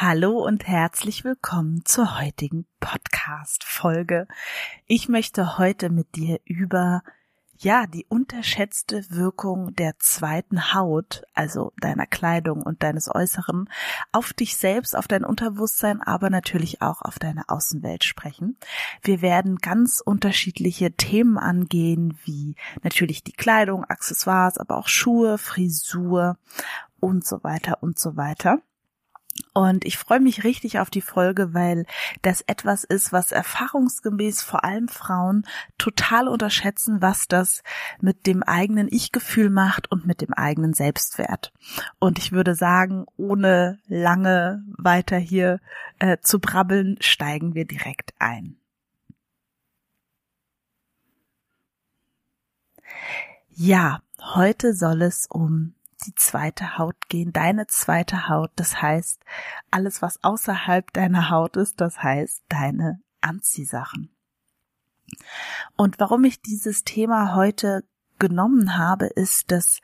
Hallo und herzlich willkommen zur heutigen Podcast-Folge. Ich möchte heute mit dir über ja, die unterschätzte Wirkung der zweiten Haut, also deiner Kleidung und deines Äußeren, auf dich selbst, auf dein Unterbewusstsein, aber natürlich auch auf deine Außenwelt sprechen. Wir werden ganz unterschiedliche Themen angehen, wie natürlich die Kleidung, Accessoires, aber auch Schuhe, Frisur und so weiter und so weiter. Und ich freue mich richtig auf die Folge, weil das etwas ist, was erfahrungsgemäß vor allem Frauen total unterschätzen, was das mit dem eigenen Ich-Gefühl macht und mit dem eigenen Selbstwert. Und ich würde sagen, ohne lange weiter hier äh, zu brabbeln, steigen wir direkt ein. Ja, heute soll es um die zweite Haut gehen, deine zweite Haut, das heißt alles, was außerhalb deiner Haut ist, das heißt deine Anziehsachen. Und warum ich dieses Thema heute genommen habe, ist, dass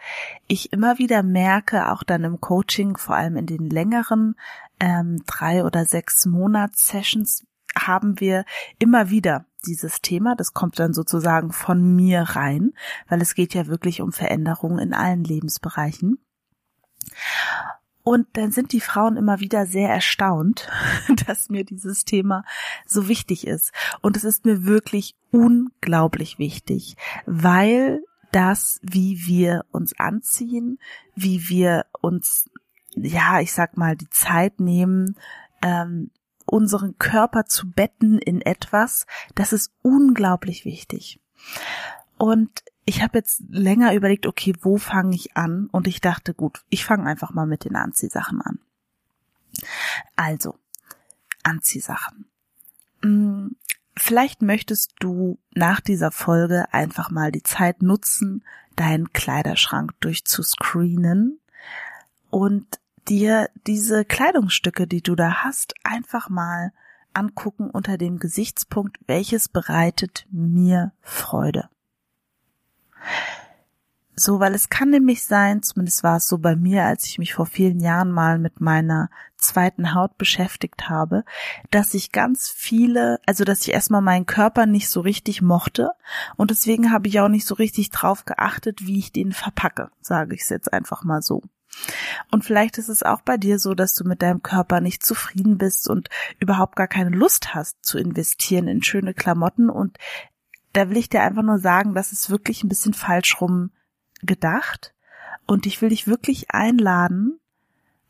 ich immer wieder merke, auch dann im Coaching, vor allem in den längeren ähm, drei oder sechs Monats-Sessions, haben wir immer wieder dieses Thema. Das kommt dann sozusagen von mir rein, weil es geht ja wirklich um Veränderungen in allen Lebensbereichen. Und dann sind die Frauen immer wieder sehr erstaunt, dass mir dieses Thema so wichtig ist. Und es ist mir wirklich unglaublich wichtig, weil das, wie wir uns anziehen, wie wir uns, ja, ich sag mal, die Zeit nehmen, ähm, unseren Körper zu betten in etwas, das ist unglaublich wichtig. Und ich habe jetzt länger überlegt, okay, wo fange ich an? Und ich dachte, gut, ich fange einfach mal mit den Anziehsachen an. Also, Anziehsachen. Hm, vielleicht möchtest du nach dieser Folge einfach mal die Zeit nutzen, deinen Kleiderschrank durchzuscreenen und dir diese Kleidungsstücke, die du da hast, einfach mal angucken unter dem Gesichtspunkt, welches bereitet mir Freude. So, weil es kann nämlich sein, zumindest war es so bei mir, als ich mich vor vielen Jahren mal mit meiner zweiten Haut beschäftigt habe, dass ich ganz viele, also dass ich erstmal meinen Körper nicht so richtig mochte und deswegen habe ich auch nicht so richtig drauf geachtet, wie ich den verpacke, sage ich es jetzt einfach mal so. Und vielleicht ist es auch bei dir so, dass du mit deinem Körper nicht zufrieden bist und überhaupt gar keine Lust hast zu investieren in schöne Klamotten. Und da will ich dir einfach nur sagen, das ist wirklich ein bisschen falsch rum gedacht. Und ich will dich wirklich einladen,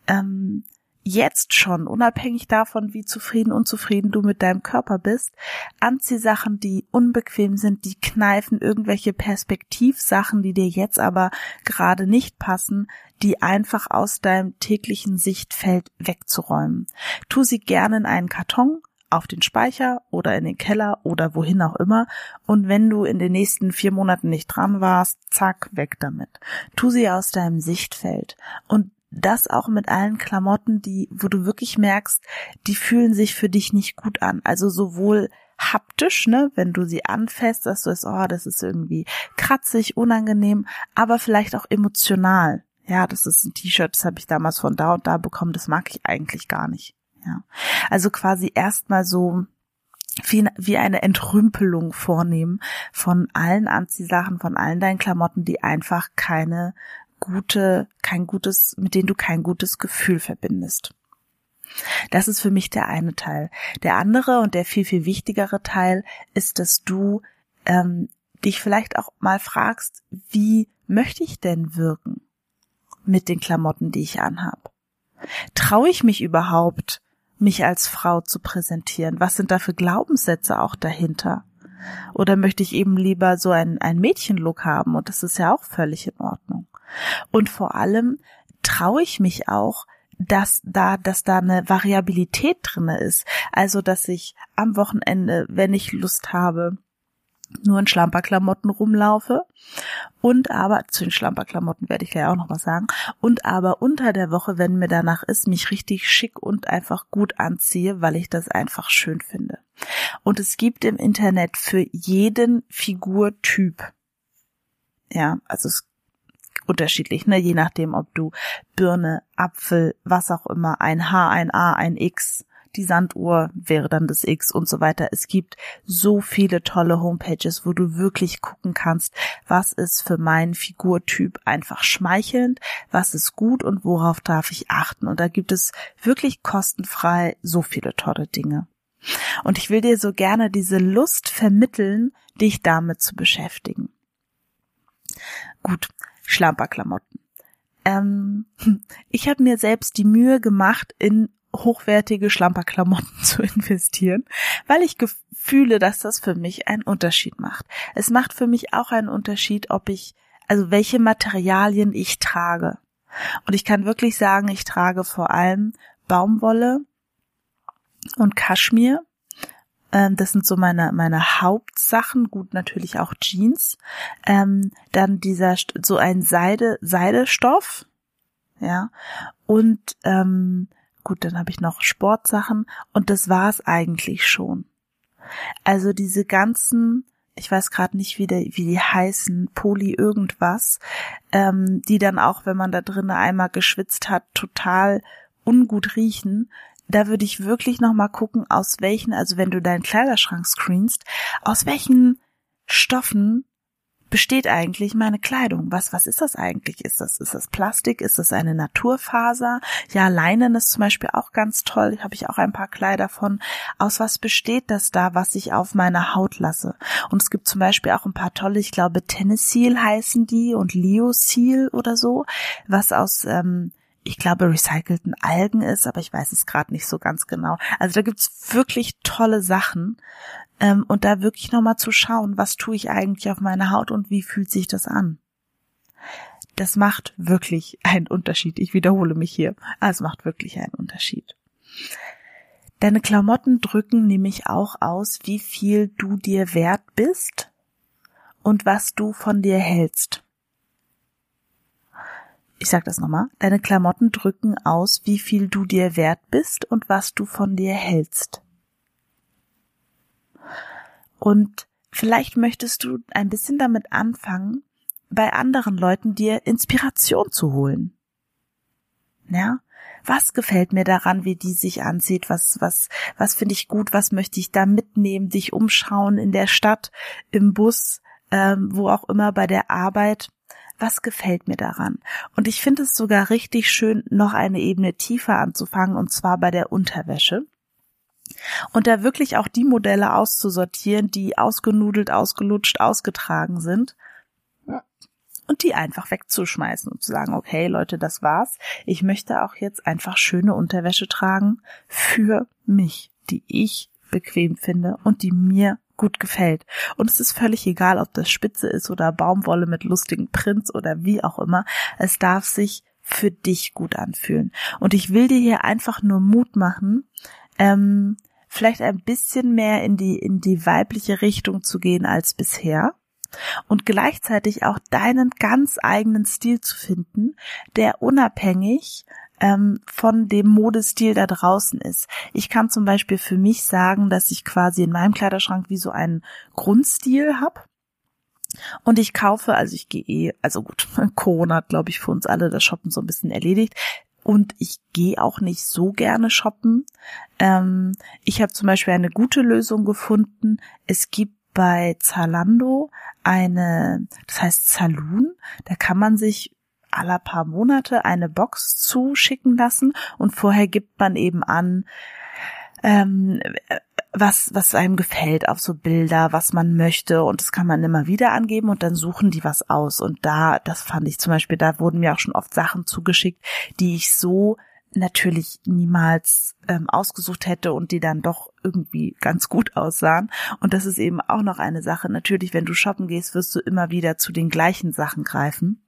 ähm, jetzt schon, unabhängig davon, wie zufrieden, unzufrieden du mit deinem Körper bist, Anziehsachen, die unbequem sind, die kneifen, irgendwelche Perspektivsachen, die dir jetzt aber gerade nicht passen, die einfach aus deinem täglichen Sichtfeld wegzuräumen. Tu sie gerne in einen Karton, auf den Speicher oder in den Keller oder wohin auch immer. Und wenn du in den nächsten vier Monaten nicht dran warst, zack, weg damit. Tu sie aus deinem Sichtfeld. Und das auch mit allen Klamotten, die, wo du wirklich merkst, die fühlen sich für dich nicht gut an. Also sowohl haptisch, ne, wenn du sie anfasst, dass du es, oh, das ist irgendwie kratzig, unangenehm, aber vielleicht auch emotional. Ja, das ist ein T-Shirt, das habe ich damals von da und da bekommen, das mag ich eigentlich gar nicht. Ja. Also quasi erstmal so wie, wie eine Entrümpelung vornehmen von allen Anziehsachen, von allen deinen Klamotten, die einfach keine gute, kein gutes, mit denen du kein gutes Gefühl verbindest. Das ist für mich der eine Teil. Der andere und der viel, viel wichtigere Teil ist, dass du ähm, dich vielleicht auch mal fragst, wie möchte ich denn wirken mit den Klamotten, die ich anhab? Traue ich mich überhaupt, mich als Frau zu präsentieren? Was sind da für Glaubenssätze auch dahinter? Oder möchte ich eben lieber so einen, einen Mädchenlook haben und das ist ja auch völlig in Ordnung. Und vor allem traue ich mich auch, dass da, dass da eine Variabilität drinne ist. Also, dass ich am Wochenende, wenn ich Lust habe, nur in Schlamperklamotten rumlaufe und aber zu den Schlamperklamotten werde ich gleich auch noch was sagen und aber unter der Woche, wenn mir danach ist, mich richtig schick und einfach gut anziehe, weil ich das einfach schön finde. Und es gibt im Internet für jeden Figurtyp ja, also es unterschiedlich, ne, je nachdem, ob du Birne, Apfel, was auch immer, ein H, ein A, ein X, die Sanduhr wäre dann das X und so weiter. Es gibt so viele tolle Homepages, wo du wirklich gucken kannst, was ist für meinen Figurtyp einfach schmeichelnd, was ist gut und worauf darf ich achten. Und da gibt es wirklich kostenfrei so viele tolle Dinge. Und ich will dir so gerne diese Lust vermitteln, dich damit zu beschäftigen. Gut, Schlamperklamotten. Ähm, ich habe mir selbst die Mühe gemacht, in hochwertige Schlamperklamotten zu investieren, weil ich fühle, dass das für mich einen Unterschied macht. Es macht für mich auch einen Unterschied, ob ich, also welche Materialien ich trage. Und ich kann wirklich sagen, ich trage vor allem Baumwolle und Kaschmir ähm, das sind so meine, meine Hauptsachen. Gut, natürlich auch Jeans. Ähm, dann dieser, so ein Seide, Seidestoff. Ja. Und, ähm, gut, dann habe ich noch Sportsachen. Und das war's eigentlich schon. Also diese ganzen, ich weiß gerade nicht, wie, der, wie die heißen, Poli irgendwas, ähm, die dann auch, wenn man da drinnen einmal geschwitzt hat, total ungut riechen da würde ich wirklich nochmal gucken, aus welchen, also wenn du deinen Kleiderschrank screenst, aus welchen Stoffen besteht eigentlich meine Kleidung? Was, was ist das eigentlich? Ist das, ist das Plastik? Ist das eine Naturfaser? Ja, Leinen ist zum Beispiel auch ganz toll. Habe ich auch ein paar Kleider von. Aus was besteht das da, was ich auf meiner Haut lasse? Und es gibt zum Beispiel auch ein paar tolle, ich glaube, Tennisseal heißen die und Leo Seal oder so, was aus, ähm, ich glaube, recycelten Algen ist, aber ich weiß es gerade nicht so ganz genau. Also da gibt's wirklich tolle Sachen. Ähm, und da wirklich nochmal zu schauen, was tue ich eigentlich auf meiner Haut und wie fühlt sich das an. Das macht wirklich einen Unterschied. Ich wiederhole mich hier. Ah, es macht wirklich einen Unterschied. Deine Klamotten drücken nämlich auch aus, wie viel du dir wert bist und was du von dir hältst ich sag das nochmal, deine Klamotten drücken aus, wie viel du dir wert bist und was du von dir hältst. Und vielleicht möchtest du ein bisschen damit anfangen, bei anderen Leuten dir Inspiration zu holen. Ja? Was gefällt mir daran, wie die sich anzieht? Was, was, was finde ich gut? Was möchte ich da mitnehmen? Dich umschauen in der Stadt, im Bus, ähm, wo auch immer bei der Arbeit was gefällt mir daran? Und ich finde es sogar richtig schön, noch eine Ebene tiefer anzufangen, und zwar bei der Unterwäsche. Und da wirklich auch die Modelle auszusortieren, die ausgenudelt, ausgelutscht, ausgetragen sind. Und die einfach wegzuschmeißen und zu sagen, okay, Leute, das war's. Ich möchte auch jetzt einfach schöne Unterwäsche tragen für mich, die ich bequem finde und die mir gut gefällt. Und es ist völlig egal, ob das Spitze ist oder Baumwolle mit lustigen Prints oder wie auch immer. Es darf sich für dich gut anfühlen. Und ich will dir hier einfach nur Mut machen, ähm, vielleicht ein bisschen mehr in die, in die weibliche Richtung zu gehen als bisher und gleichzeitig auch deinen ganz eigenen Stil zu finden, der unabhängig ähm, von dem Modestil da draußen ist. Ich kann zum Beispiel für mich sagen, dass ich quasi in meinem Kleiderschrank wie so einen Grundstil habe. Und ich kaufe, also ich gehe eh, also gut, Corona hat, glaube ich, für uns alle das Shoppen so ein bisschen erledigt. Und ich gehe auch nicht so gerne shoppen. Ähm, ich habe zum Beispiel eine gute Lösung gefunden. Es gibt bei Zalando eine, das heißt Saloon, da kann man sich aller paar Monate eine Box zuschicken lassen und vorher gibt man eben an, ähm, was, was einem gefällt auf so Bilder, was man möchte und das kann man immer wieder angeben und dann suchen die was aus und da, das fand ich zum Beispiel, da wurden mir auch schon oft Sachen zugeschickt, die ich so natürlich niemals ähm, ausgesucht hätte und die dann doch irgendwie ganz gut aussahen. Und das ist eben auch noch eine Sache. Natürlich, wenn du shoppen gehst, wirst du immer wieder zu den gleichen Sachen greifen.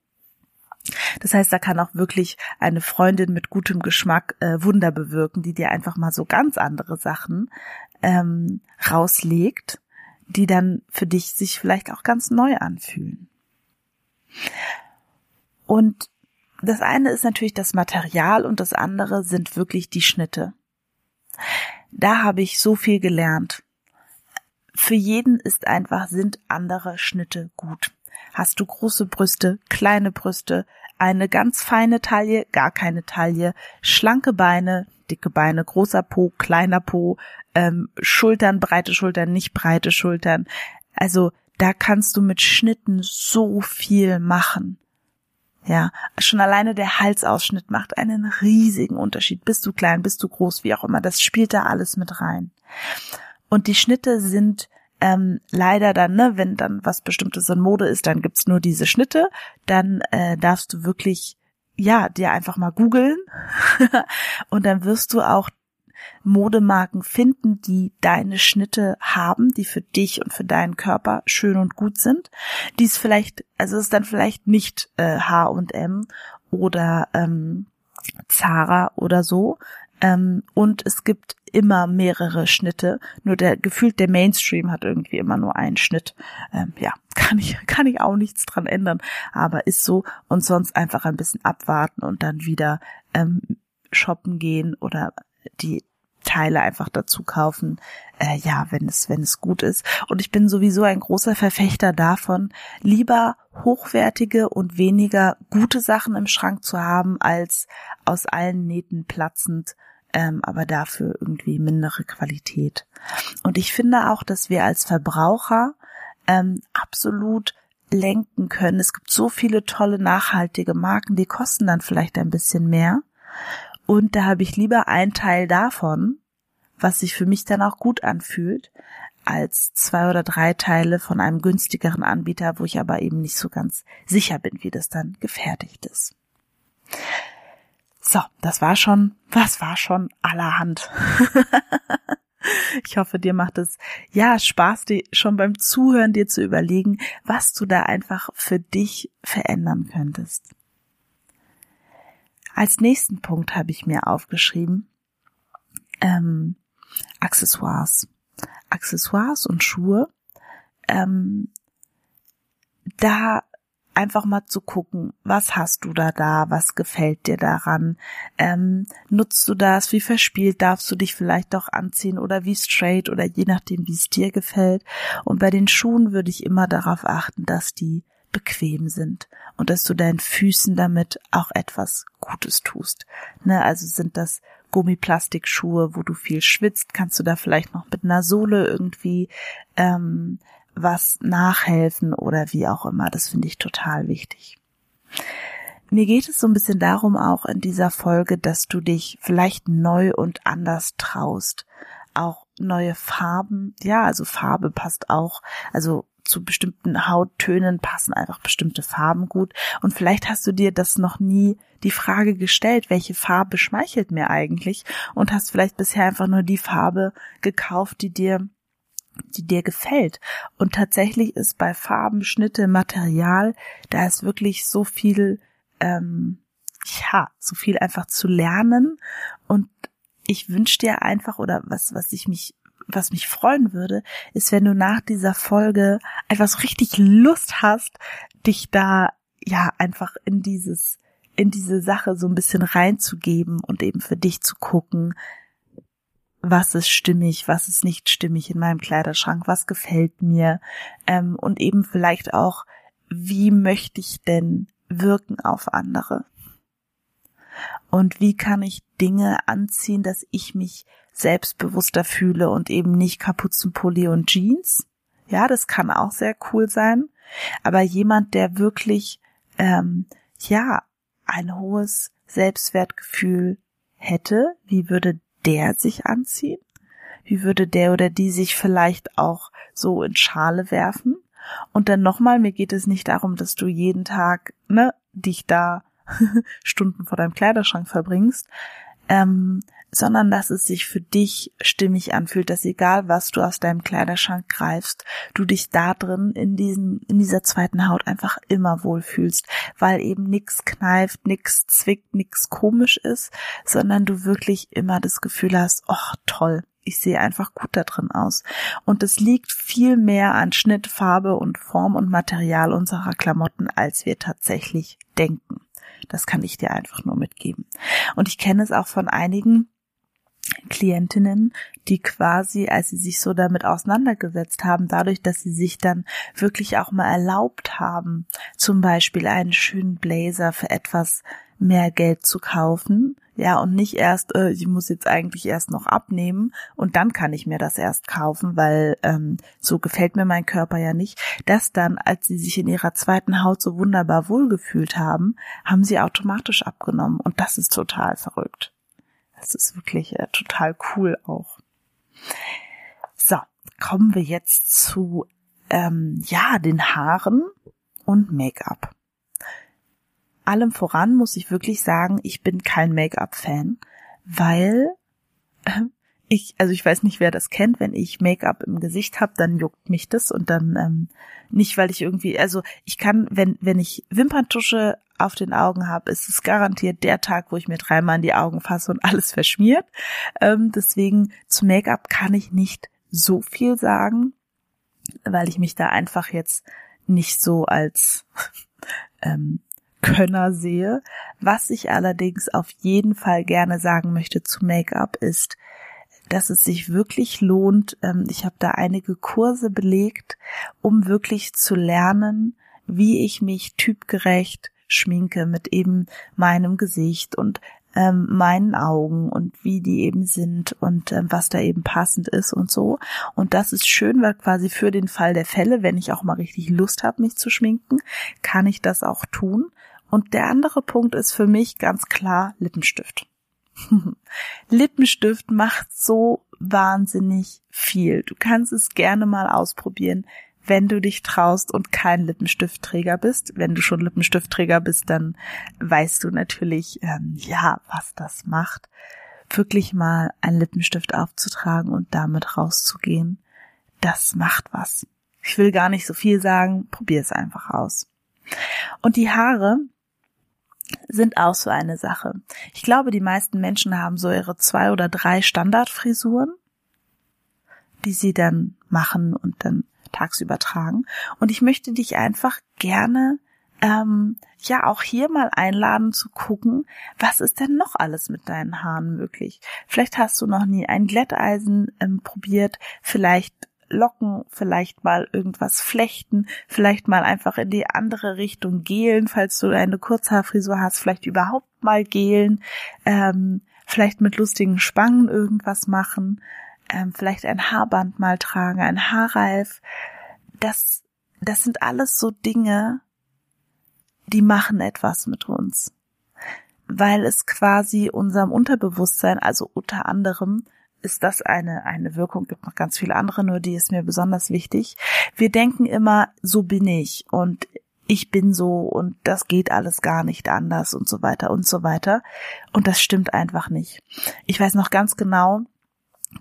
Das heißt, da kann auch wirklich eine Freundin mit gutem Geschmack äh, Wunder bewirken, die dir einfach mal so ganz andere Sachen ähm, rauslegt, die dann für dich sich vielleicht auch ganz neu anfühlen. Und das eine ist natürlich das Material und das andere sind wirklich die Schnitte. Da habe ich so viel gelernt. Für jeden ist einfach, sind andere Schnitte gut. Hast du große Brüste, kleine Brüste, eine ganz feine Taille, gar keine Taille, schlanke Beine, dicke Beine, großer Po, kleiner Po, ähm, Schultern, breite Schultern, nicht breite Schultern. Also da kannst du mit Schnitten so viel machen. Ja, schon alleine der Halsausschnitt macht einen riesigen Unterschied. Bist du klein, bist du groß, wie auch immer, das spielt da alles mit rein. Und die Schnitte sind ähm, leider dann, ne, wenn dann was Bestimmtes in Mode ist, dann gibt's nur diese Schnitte. Dann äh, darfst du wirklich, ja, dir einfach mal googeln und dann wirst du auch Modemarken finden, die deine Schnitte haben, die für dich und für deinen Körper schön und gut sind. Die ist vielleicht, also ist dann vielleicht nicht äh, H&M oder ähm, Zara oder so. Ähm, und es gibt immer mehrere Schnitte. Nur der gefühlt der Mainstream hat irgendwie immer nur einen Schnitt. Ähm, ja, kann ich kann ich auch nichts dran ändern, aber ist so und sonst einfach ein bisschen abwarten und dann wieder ähm, shoppen gehen oder die Teile einfach dazu kaufen, äh, ja, wenn es, wenn es gut ist. Und ich bin sowieso ein großer Verfechter davon, lieber hochwertige und weniger gute Sachen im Schrank zu haben, als aus allen Nähten platzend, ähm, aber dafür irgendwie mindere Qualität. Und ich finde auch, dass wir als Verbraucher ähm, absolut lenken können. Es gibt so viele tolle nachhaltige Marken, die kosten dann vielleicht ein bisschen mehr. Und da habe ich lieber einen Teil davon, was sich für mich dann auch gut anfühlt, als zwei oder drei Teile von einem günstigeren Anbieter, wo ich aber eben nicht so ganz sicher bin, wie das dann gefertigt ist. So, das war schon, was war schon allerhand. ich hoffe, dir macht es ja Spaß, dir schon beim Zuhören dir zu überlegen, was du da einfach für dich verändern könntest. Als nächsten Punkt habe ich mir aufgeschrieben, ähm, Accessoires. Accessoires und Schuhe. Ähm, da einfach mal zu gucken, was hast du da da, was gefällt dir daran, ähm, nutzt du das, wie verspielt darfst du dich vielleicht doch anziehen oder wie straight oder je nachdem, wie es dir gefällt. Und bei den Schuhen würde ich immer darauf achten, dass die bequem sind und dass du deinen Füßen damit auch etwas Gutes tust. Ne, also sind das Gummiplastikschuhe, wo du viel schwitzt, kannst du da vielleicht noch mit einer Sohle irgendwie ähm, was nachhelfen oder wie auch immer. Das finde ich total wichtig. Mir geht es so ein bisschen darum auch in dieser Folge, dass du dich vielleicht neu und anders traust. Auch neue Farben. Ja, also Farbe passt auch. Also zu bestimmten Hauttönen passen einfach bestimmte Farben gut. Und vielleicht hast du dir das noch nie die Frage gestellt, welche Farbe schmeichelt mir eigentlich? Und hast vielleicht bisher einfach nur die Farbe gekauft, die dir die dir gefällt. Und tatsächlich ist bei Farben, Schnitte, Material, da ist wirklich so viel, ähm, ja, so viel einfach zu lernen. Und ich wünsche dir einfach, oder was, was ich mich was mich freuen würde, ist, wenn du nach dieser Folge einfach so richtig Lust hast, dich da ja einfach in dieses, in diese Sache so ein bisschen reinzugeben und eben für dich zu gucken, was ist stimmig, was ist nicht stimmig in meinem Kleiderschrank, was gefällt mir ähm, und eben vielleicht auch, wie möchte ich denn wirken auf andere? Und wie kann ich Dinge anziehen, dass ich mich selbstbewusster fühle und eben nicht Kapuzenpulli und Jeans. Ja, das kann auch sehr cool sein. Aber jemand, der wirklich, ähm, ja, ein hohes Selbstwertgefühl hätte, wie würde der sich anziehen? Wie würde der oder die sich vielleicht auch so in Schale werfen? Und dann nochmal, mir geht es nicht darum, dass du jeden Tag, ne, dich da Stunden vor deinem Kleiderschrank verbringst, ähm, sondern dass es sich für dich stimmig anfühlt, dass egal was du aus deinem Kleiderschrank greifst, du dich da drin in diesen, in dieser zweiten Haut einfach immer wohlfühlst, weil eben nix kneift, nix zwickt, nix komisch ist, sondern du wirklich immer das Gefühl hast, oh toll, ich sehe einfach gut da drin aus. Und es liegt viel mehr an Schnitt, Farbe und Form und Material unserer Klamotten, als wir tatsächlich denken. Das kann ich dir einfach nur mitgeben. Und ich kenne es auch von einigen Klientinnen, die quasi, als sie sich so damit auseinandergesetzt haben, dadurch, dass sie sich dann wirklich auch mal erlaubt haben, zum Beispiel einen schönen Blazer für etwas mehr Geld zu kaufen, ja, und nicht erst, äh, ich muss jetzt eigentlich erst noch abnehmen und dann kann ich mir das erst kaufen, weil ähm, so gefällt mir mein Körper ja nicht. Das dann, als sie sich in ihrer zweiten Haut so wunderbar wohlgefühlt haben, haben sie automatisch abgenommen und das ist total verrückt. Das ist wirklich äh, total cool auch. So, kommen wir jetzt zu ähm, ja den Haaren und Make-up allem voran muss ich wirklich sagen, ich bin kein Make-up-Fan, weil äh, ich, also ich weiß nicht, wer das kennt, wenn ich Make-up im Gesicht habe, dann juckt mich das und dann ähm, nicht, weil ich irgendwie, also ich kann, wenn wenn ich Wimperntusche auf den Augen habe, ist es garantiert der Tag, wo ich mir dreimal in die Augen fasse und alles verschmiert. Ähm, deswegen zu Make-up kann ich nicht so viel sagen, weil ich mich da einfach jetzt nicht so als ähm, Könner sehe. Was ich allerdings auf jeden Fall gerne sagen möchte zu Make-up ist, dass es sich wirklich lohnt. Ähm, ich habe da einige Kurse belegt, um wirklich zu lernen, wie ich mich typgerecht schminke mit eben meinem Gesicht und ähm, meinen Augen und wie die eben sind und ähm, was da eben passend ist und so. Und das ist schön, weil quasi für den Fall der Fälle, wenn ich auch mal richtig Lust habe, mich zu schminken, kann ich das auch tun. Und der andere Punkt ist für mich ganz klar Lippenstift. Lippenstift macht so wahnsinnig viel. Du kannst es gerne mal ausprobieren, wenn du dich traust und kein Lippenstiftträger bist. Wenn du schon Lippenstiftträger bist, dann weißt du natürlich, ähm, ja, was das macht. Wirklich mal einen Lippenstift aufzutragen und damit rauszugehen, das macht was. Ich will gar nicht so viel sagen, probier es einfach aus. Und die Haare, sind auch so eine Sache. Ich glaube, die meisten Menschen haben so ihre zwei oder drei Standardfrisuren, die sie dann machen und dann tagsüber tragen. Und ich möchte dich einfach gerne ähm, ja auch hier mal einladen zu gucken, was ist denn noch alles mit deinen Haaren möglich. Vielleicht hast du noch nie ein Glätteisen ähm, probiert, vielleicht locken, vielleicht mal irgendwas flechten, vielleicht mal einfach in die andere Richtung gelen, falls du eine Kurzhaarfrisur hast, vielleicht überhaupt mal gelen, ähm, vielleicht mit lustigen Spangen irgendwas machen, ähm, vielleicht ein Haarband mal tragen, ein Haarreif. Das, das sind alles so Dinge, die machen etwas mit uns. Weil es quasi unserem Unterbewusstsein, also unter anderem, ist das eine, eine Wirkung, gibt noch ganz viele andere, nur die ist mir besonders wichtig. Wir denken immer, so bin ich und ich bin so und das geht alles gar nicht anders und so weiter und so weiter. Und das stimmt einfach nicht. Ich weiß noch ganz genau,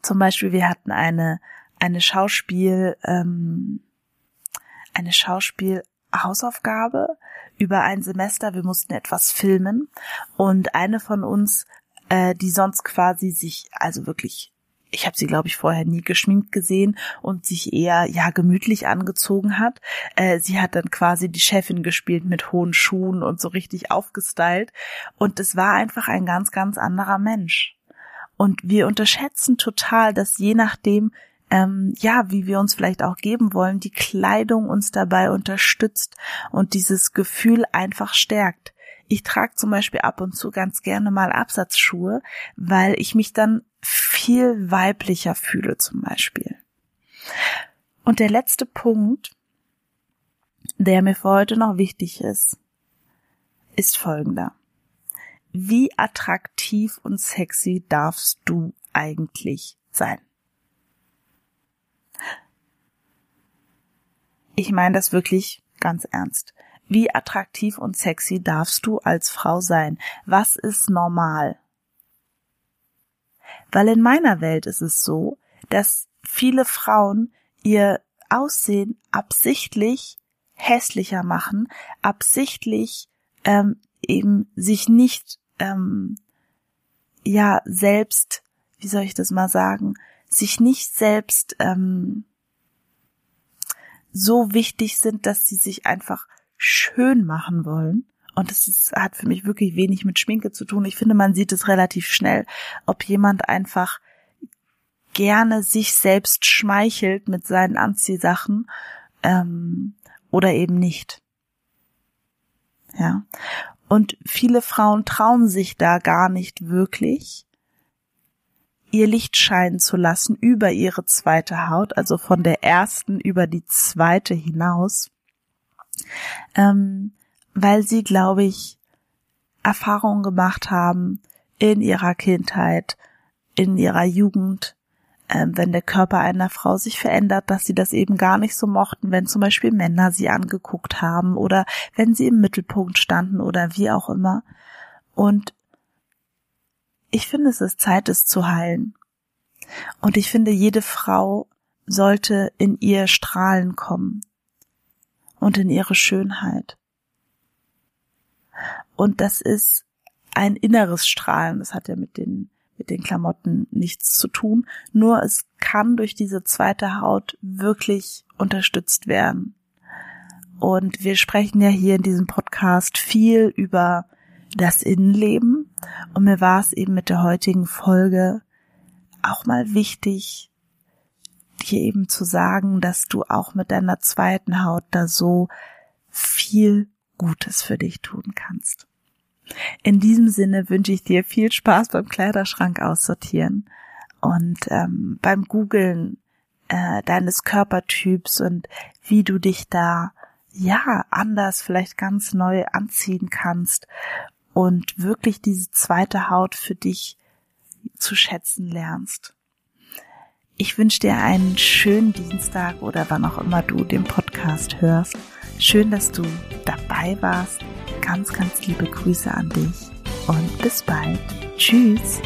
zum Beispiel, wir hatten eine, eine Schauspiel, ähm, eine Schauspielhausaufgabe über ein Semester. Wir mussten etwas filmen und eine von uns äh, die sonst quasi sich, also wirklich ich habe sie, glaube ich, vorher nie geschminkt gesehen und sich eher ja gemütlich angezogen hat. Äh, sie hat dann quasi die Chefin gespielt mit hohen Schuhen und so richtig aufgestylt. Und es war einfach ein ganz, ganz anderer Mensch. Und wir unterschätzen total, dass je nachdem, ähm, ja, wie wir uns vielleicht auch geben wollen, die Kleidung uns dabei unterstützt und dieses Gefühl einfach stärkt. Ich trage zum Beispiel ab und zu ganz gerne mal Absatzschuhe, weil ich mich dann viel weiblicher fühle zum Beispiel. Und der letzte Punkt, der mir für heute noch wichtig ist, ist folgender. Wie attraktiv und sexy darfst du eigentlich sein? Ich meine das wirklich ganz ernst. Wie attraktiv und sexy darfst du als Frau sein? Was ist normal? Weil in meiner Welt ist es so, dass viele Frauen ihr Aussehen absichtlich hässlicher machen, absichtlich ähm, eben sich nicht ähm, ja selbst, wie soll ich das mal sagen, sich nicht selbst ähm, so wichtig sind, dass sie sich einfach schön machen wollen. Und es hat für mich wirklich wenig mit Schminke zu tun. Ich finde, man sieht es relativ schnell, ob jemand einfach gerne sich selbst schmeichelt mit seinen Anziehsachen ähm, oder eben nicht. Ja. Und viele Frauen trauen sich da gar nicht wirklich, ihr Licht scheinen zu lassen über ihre zweite Haut, also von der ersten über die zweite hinaus, ähm, weil sie, glaube ich, Erfahrungen gemacht haben in ihrer Kindheit, in ihrer Jugend, ähm, wenn der Körper einer Frau sich verändert, dass sie das eben gar nicht so mochten, wenn zum Beispiel Männer sie angeguckt haben oder wenn sie im Mittelpunkt standen oder wie auch immer. Und ich finde, es ist Zeit, es zu heilen. Und ich finde, jede Frau sollte in ihr Strahlen kommen und in ihre Schönheit. Und das ist ein inneres Strahlen. Das hat ja mit den mit den Klamotten nichts zu tun. Nur es kann durch diese zweite Haut wirklich unterstützt werden. Und wir sprechen ja hier in diesem Podcast viel über das Innenleben. Und mir war es eben mit der heutigen Folge auch mal wichtig, dir eben zu sagen, dass du auch mit deiner zweiten Haut da so viel Gutes für dich tun kannst. In diesem Sinne wünsche ich dir viel Spaß beim Kleiderschrank aussortieren und ähm, beim Googlen äh, deines Körpertyps und wie du dich da ja anders vielleicht ganz neu anziehen kannst und wirklich diese zweite Haut für dich zu schätzen lernst. Ich wünsche dir einen schönen Dienstag oder wann auch immer du den Podcast hörst. Schön, dass du dabei warst ganz, ganz liebe Grüße an dich und bis bald. Tschüss.